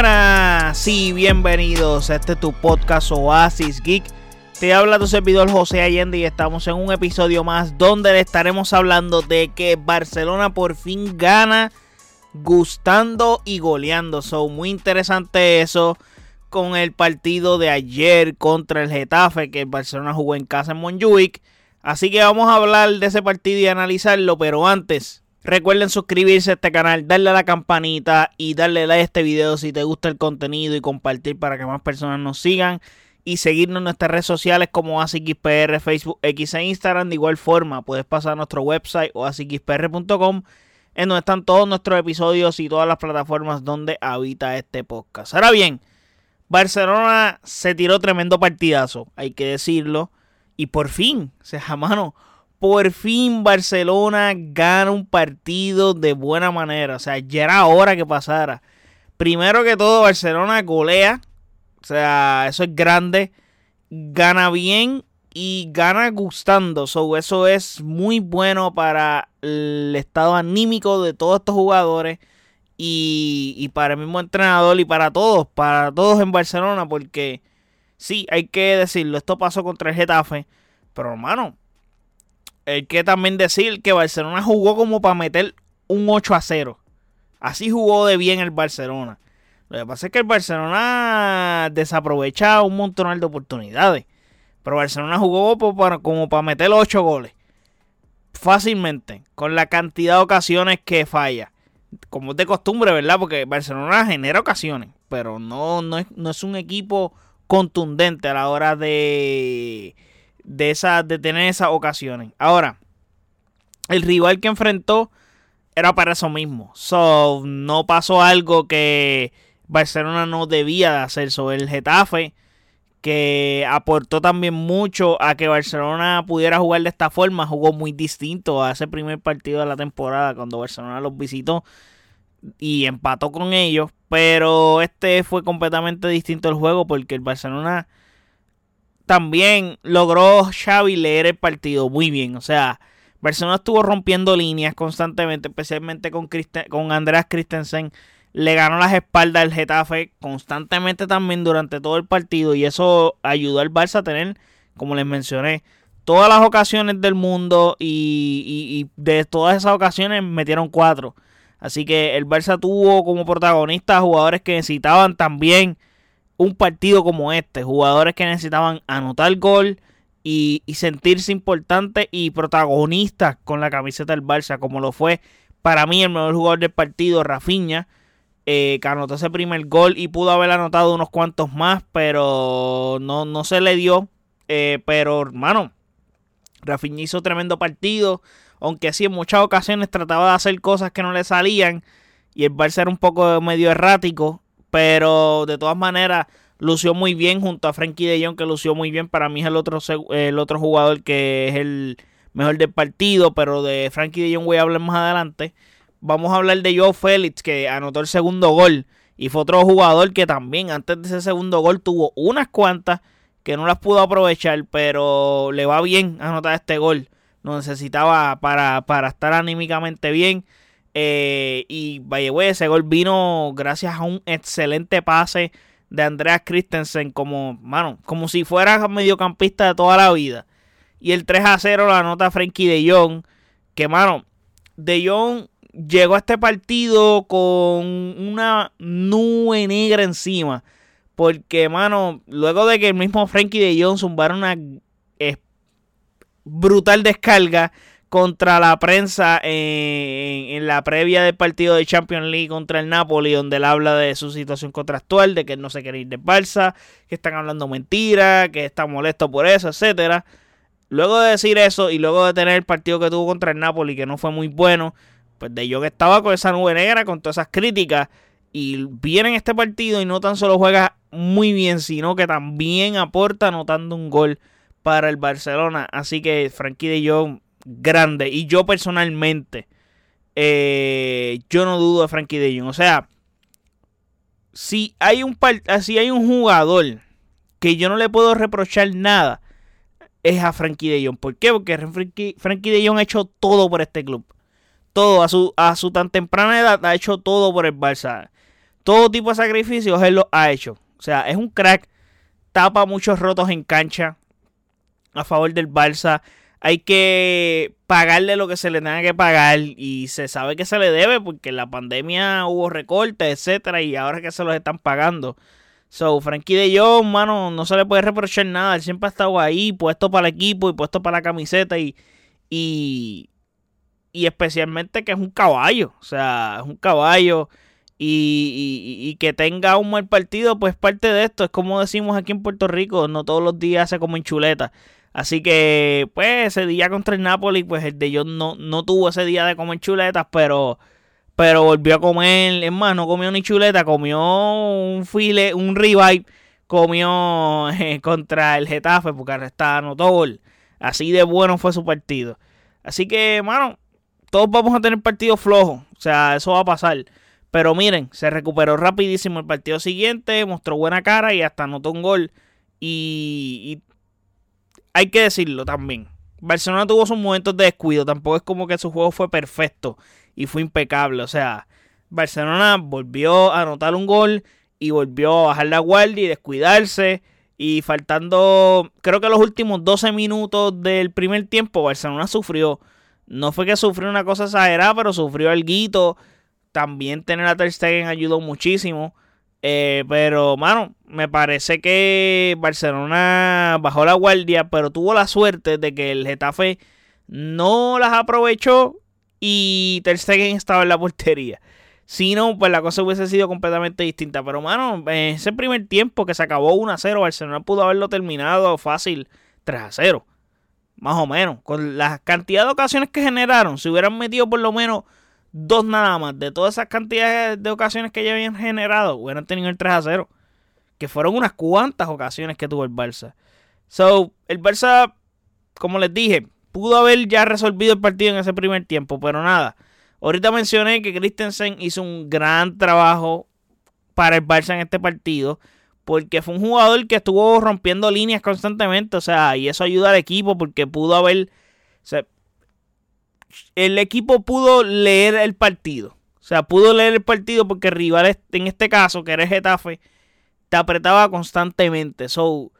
Buenas y bienvenidos a este tu podcast Oasis Geek. Te habla tu servidor José Allende y estamos en un episodio más donde le estaremos hablando de que Barcelona por fin gana gustando y goleando. Son muy interesante eso con el partido de ayer contra el Getafe que el Barcelona jugó en casa en Montjuic. Así que vamos a hablar de ese partido y analizarlo, pero antes Recuerden suscribirse a este canal, darle a la campanita y darle like a este video si te gusta el contenido y compartir para que más personas nos sigan y seguirnos en nuestras redes sociales como ASIXPR, Facebook, X e Instagram. De igual forma, puedes pasar a nuestro website o asixpr.com en donde están todos nuestros episodios y todas las plataformas donde habita este podcast. Ahora bien, Barcelona se tiró tremendo partidazo, hay que decirlo. Y por fin, se mano, por fin Barcelona gana un partido de buena manera. O sea, ya era hora que pasara. Primero que todo, Barcelona golea. O sea, eso es grande. Gana bien y gana gustando. eso es muy bueno para el estado anímico de todos estos jugadores. Y, y para el mismo entrenador y para todos. Para todos en Barcelona. Porque sí, hay que decirlo. Esto pasó contra el Getafe. Pero hermano, hay que también decir que Barcelona jugó como para meter un 8 a 0. Así jugó de bien el Barcelona. Lo que pasa es que el Barcelona desaprovecha un montón de oportunidades. Pero Barcelona jugó como para meter 8 goles. Fácilmente. Con la cantidad de ocasiones que falla. Como es de costumbre, ¿verdad? Porque Barcelona genera ocasiones. Pero no, no, es, no es un equipo contundente a la hora de de, esa, de tener esas ocasiones. Ahora, el rival que enfrentó era para eso mismo. So, no pasó algo que Barcelona no debía de hacer sobre el Getafe, que aportó también mucho a que Barcelona pudiera jugar de esta forma. Jugó muy distinto a ese primer partido de la temporada cuando Barcelona los visitó y empató con ellos. Pero este fue completamente distinto el juego porque el Barcelona también logró Xavi leer el partido muy bien. O sea, Barcelona estuvo rompiendo líneas constantemente, especialmente con, con Andreas Christensen. Le ganó las espaldas al Getafe constantemente también durante todo el partido. Y eso ayudó al Barça a tener, como les mencioné, todas las ocasiones del mundo. Y, y de todas esas ocasiones metieron cuatro. Así que el Barça tuvo como protagonista jugadores que necesitaban también un partido como este. Jugadores que necesitaban anotar gol y, sentirse importantes y protagonistas con la camiseta del Barça, como lo fue para mí el mejor jugador del partido, Rafinha. Eh, que anotó ese primer gol y pudo haber anotado unos cuantos más, pero no, no se le dio. Eh, pero, hermano, Rafinha hizo tremendo partido, aunque sí en muchas ocasiones trataba de hacer cosas que no le salían y el Barça era un poco medio errático. Pero de todas maneras, lució muy bien junto a Frankie de Jong, que lució muy bien. Para mí es el otro, el otro jugador que es el mejor del partido. Pero de Frankie de Jong voy a hablar más adelante. Vamos a hablar de Joe Félix, que anotó el segundo gol. Y fue otro jugador que también antes de ese segundo gol tuvo unas cuantas que no las pudo aprovechar, pero le va bien anotar este gol. Lo necesitaba para, para estar anímicamente bien. Eh, y vaya, ese gol vino gracias a un excelente pase de Andreas Christensen como, mano, como si fuera mediocampista de toda la vida. Y el 3 a 0 la anota Frankie de Jong, que mano, de Jong llegó a este partido con una nube negra encima. Porque, mano, luego de que el mismo Frankie de Jong zumbara una brutal descarga, contra la prensa en, la previa del partido de Champions League contra el Napoli, donde él habla de su situación contractual, de que él no se quiere ir de Barça, que están hablando mentiras, que está molesto por eso, etcétera. Luego de decir eso y luego de tener el partido que tuvo contra el Napoli, que no fue muy bueno, pues de yo que estaba con esa nube negra, con todas esas críticas, y viene en este partido y no tan solo juega muy bien, sino que también aporta anotando un gol para el Barcelona. Así que Frankie de Jong grande. Y yo personalmente, eh, yo no dudo de Frankie de Jong. O sea, si hay un, si hay un jugador que yo no le puedo reprochar nada, es a Frankie de Jong. ¿Por qué? Porque Frankie, Frankie de Jong ha hecho todo por este club. Todo, a su, a su tan temprana edad, ha hecho todo por el Barça. todo tipo de sacrificios él lo ha hecho. O sea, es un crack, tapa muchos rotos en cancha a favor del Barça. Hay que pagarle lo que se le tenga que pagar y se sabe que se le debe porque en la pandemia hubo recortes, etcétera, y ahora que se los están pagando. So, Frankie de Jong, mano, no se le puede reprochar nada. Él siempre ha estado ahí, puesto para el equipo y puesto para la camiseta y, y, y especialmente que es un caballo. O sea, es un caballo y, que tenga un mal partido, pues parte de esto. Es como decimos aquí en Puerto Rico, no todos los días se en chuleta. Así que, pues, ese día contra el Napoli, pues el de Jong no, no tuvo ese día de comer chuletas, pero, pero volvió a comer. Es más, no comió ni chuleta, comió un file, un revive, comió eh, contra el Getafe, porque está anotó gol. Así de bueno fue su partido. Así que, mano, todos vamos a tener partidos flojos. O sea, eso va a pasar. Pero miren, se recuperó rapidísimo el partido siguiente, mostró buena cara y hasta anotó un gol. Y, hay que decirlo también. Barcelona tuvo sus momentos de descuido. Tampoco es como que su juego fue perfecto y fue impecable. O sea, Barcelona volvió a anotar un gol y volvió a bajar la guardia y descuidarse. Y faltando, creo que los últimos 12 minutos del primer tiempo, Barcelona sufrió. No fue que sufrió una cosa exagerada, pero sufrió algo. También tener a Ter ayudó muchísimo. Eh, pero, mano, me parece que Barcelona bajó la guardia, pero tuvo la suerte de que el Getafe no las aprovechó y Ter Stegen estaba en la portería. Si no, pues la cosa hubiese sido completamente distinta. Pero, mano, ese primer tiempo que se acabó 1 a 0, Barcelona pudo haberlo terminado fácil 3 a 0. Más o menos. Con la cantidad de ocasiones que generaron, si hubieran metido por lo menos dos nada más de todas esas cantidades de ocasiones que ya habían generado, hubieran tenido el 3 a 0. Que fueron unas cuantas ocasiones que tuvo el Barça. So, el Barça, como les dije, pudo haber ya resolvido el partido en ese primer tiempo, pero nada. Ahorita mencioné que Christensen hizo un gran trabajo para el Barça en este partido, porque fue un jugador que estuvo rompiendo líneas constantemente, o sea, y eso ayuda al equipo porque pudo haber el equipo pudo leer el partido. O sea, pudo leer el partido porque el rival, en este caso, que era Getafe, te apretaba constantemente. So,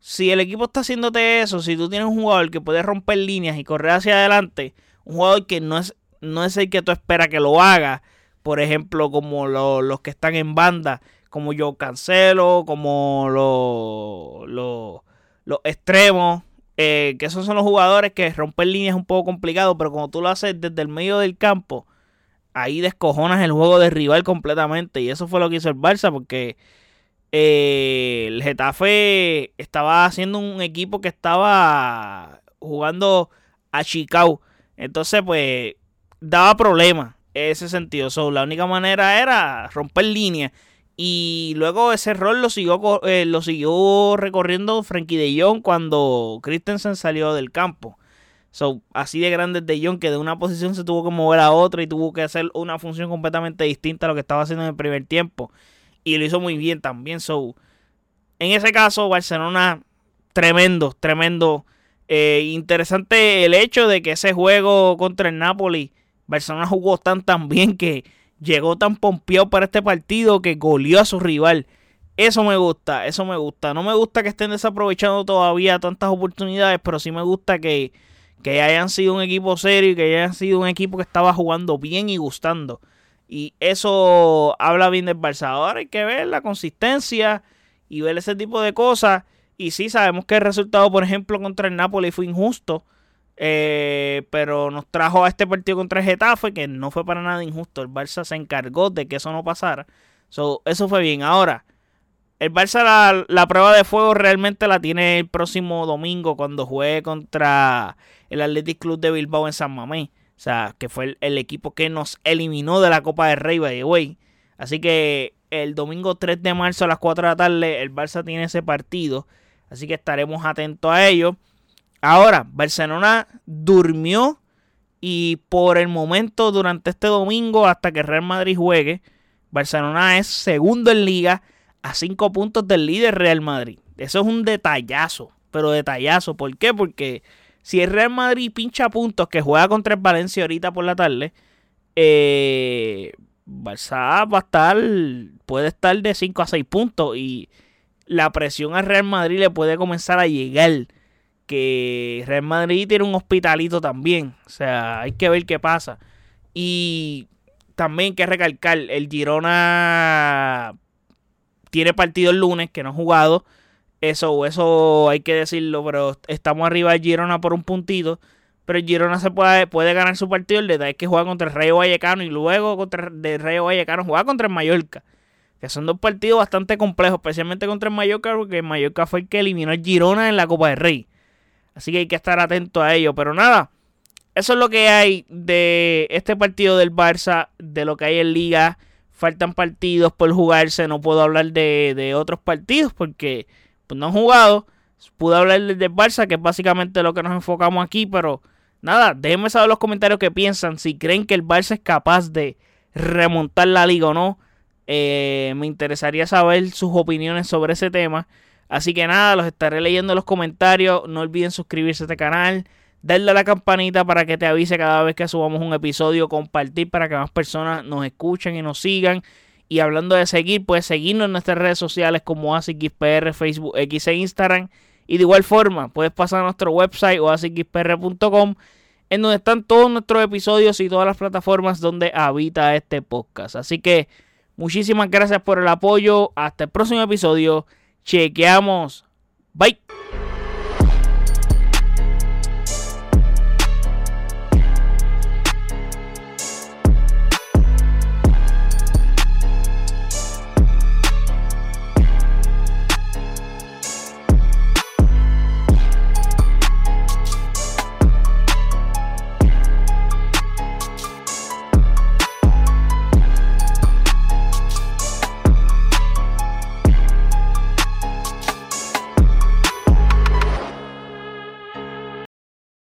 si el equipo está haciéndote eso, si tú tienes un jugador que puede romper líneas y correr hacia adelante, un jugador que no es, no es el que tú esperas que lo haga, por ejemplo, como los que están en banda, como yo Cancelo, como los extremos, eh, que esos son los jugadores que romper líneas es un poco complicado, pero como tú lo haces desde el medio del campo, ahí descojonas el juego de rival completamente. Y eso fue lo que hizo el Barça, porque eh, el Getafe estaba haciendo un equipo que estaba jugando a Chicago. Entonces, pues, daba problemas ese sentido. la única manera era romper líneas. Y luego ese rol lo siguió, eh, lo siguió recorriendo Frankie de Jong cuando Christensen salió del campo. So, así de grande de Jong que de una posición se tuvo que mover a otra y tuvo que hacer una función completamente distinta a lo que estaba haciendo en el primer tiempo. Y lo hizo muy bien también. So, en ese caso, Barcelona, tremendo, tremendo. Eh, interesante el hecho de que ese juego contra el Napoli, Barcelona jugó tan tan bien que llegó tan pompeado para este partido que goleó a su rival. Eso me gusta, eso me gusta. No me gusta que estén desaprovechando todavía tantas oportunidades, pero sí me gusta que, que hayan sido un equipo serio y que hayan sido un equipo que estaba jugando bien y gustando. Y eso habla bien del Barça. Ahora hay que ver la consistencia y ver ese tipo de cosas. Y sí, sabemos que el resultado, por ejemplo, contra el Napoli fue injusto. Eh, pero nos trajo a este partido contra el Getafe, que no fue para nada injusto. El Barça se encargó de que eso no pasara. eso fue bien. Ahora, el Barça la, prueba de fuego realmente la tiene el próximo domingo cuando juegue contra el Athletic Club de Bilbao en San Mamés. O sea, que fue el, equipo que nos eliminó de la Copa del Rey, by the way. Así que el domingo 3 de marzo a las 4 de la tarde el Barça tiene ese partido. Así que estaremos atentos a ello. Ahora, Barcelona durmió y por el momento durante este domingo hasta que Real Madrid juegue, Barcelona es segundo en liga a cinco puntos del líder Real Madrid. Eso es un detallazo, pero detallazo. ¿Por qué? Porque si el Real Madrid pincha puntos que juega contra el Valencia ahorita por la tarde, eh, Barça va a estar, puede estar de 5 a 6 puntos y la presión al Real Madrid le puede comenzar a llegar. Que Real Madrid tiene un hospitalito también. O sea, hay que ver qué pasa. Y también hay que recalcar, el Girona tiene partido el lunes que no ha jugado. Eso, eso hay que decirlo, pero estamos arriba de Girona por un puntito. Pero Girona se puede, puede ganar su partido. El detalle es que juega contra el Rayo Vallecano y luego contra el Rayo Vallecano juega contra el Mallorca. Que son dos partidos bastante complejos, especialmente contra el Mallorca, porque el Mallorca fue el que eliminó al Girona en la Copa del Rey. Así que hay que estar atento a ello. Pero nada, eso es lo que hay de este partido del Barça, de lo que hay en Liga. Faltan partidos por jugarse. No puedo hablar de, de otros partidos porque pues, no han jugado. Pude hablar del Barça, que es básicamente lo que nos enfocamos aquí, pero nada, déjenme saber en los comentarios qué piensan. Si creen que el Barça es capaz de remontar la liga o no. Eh, me interesaría saber sus opiniones sobre ese tema. Así que nada, los estaré leyendo en los comentarios. No olviden suscribirse a este canal. Darle a la campanita para que te avise cada vez que subamos un episodio. Compartir para que más personas nos escuchen y nos sigan. Y hablando de seguir, puedes seguirnos en nuestras redes sociales como ASIXPR, Facebook, X e Instagram. Y de igual forma, puedes pasar a nuestro website o en donde están todos nuestros episodios y todas las plataformas donde habita este podcast. Así que muchísimas gracias por el apoyo. Hasta el próximo episodio. Chequeamos. Bye.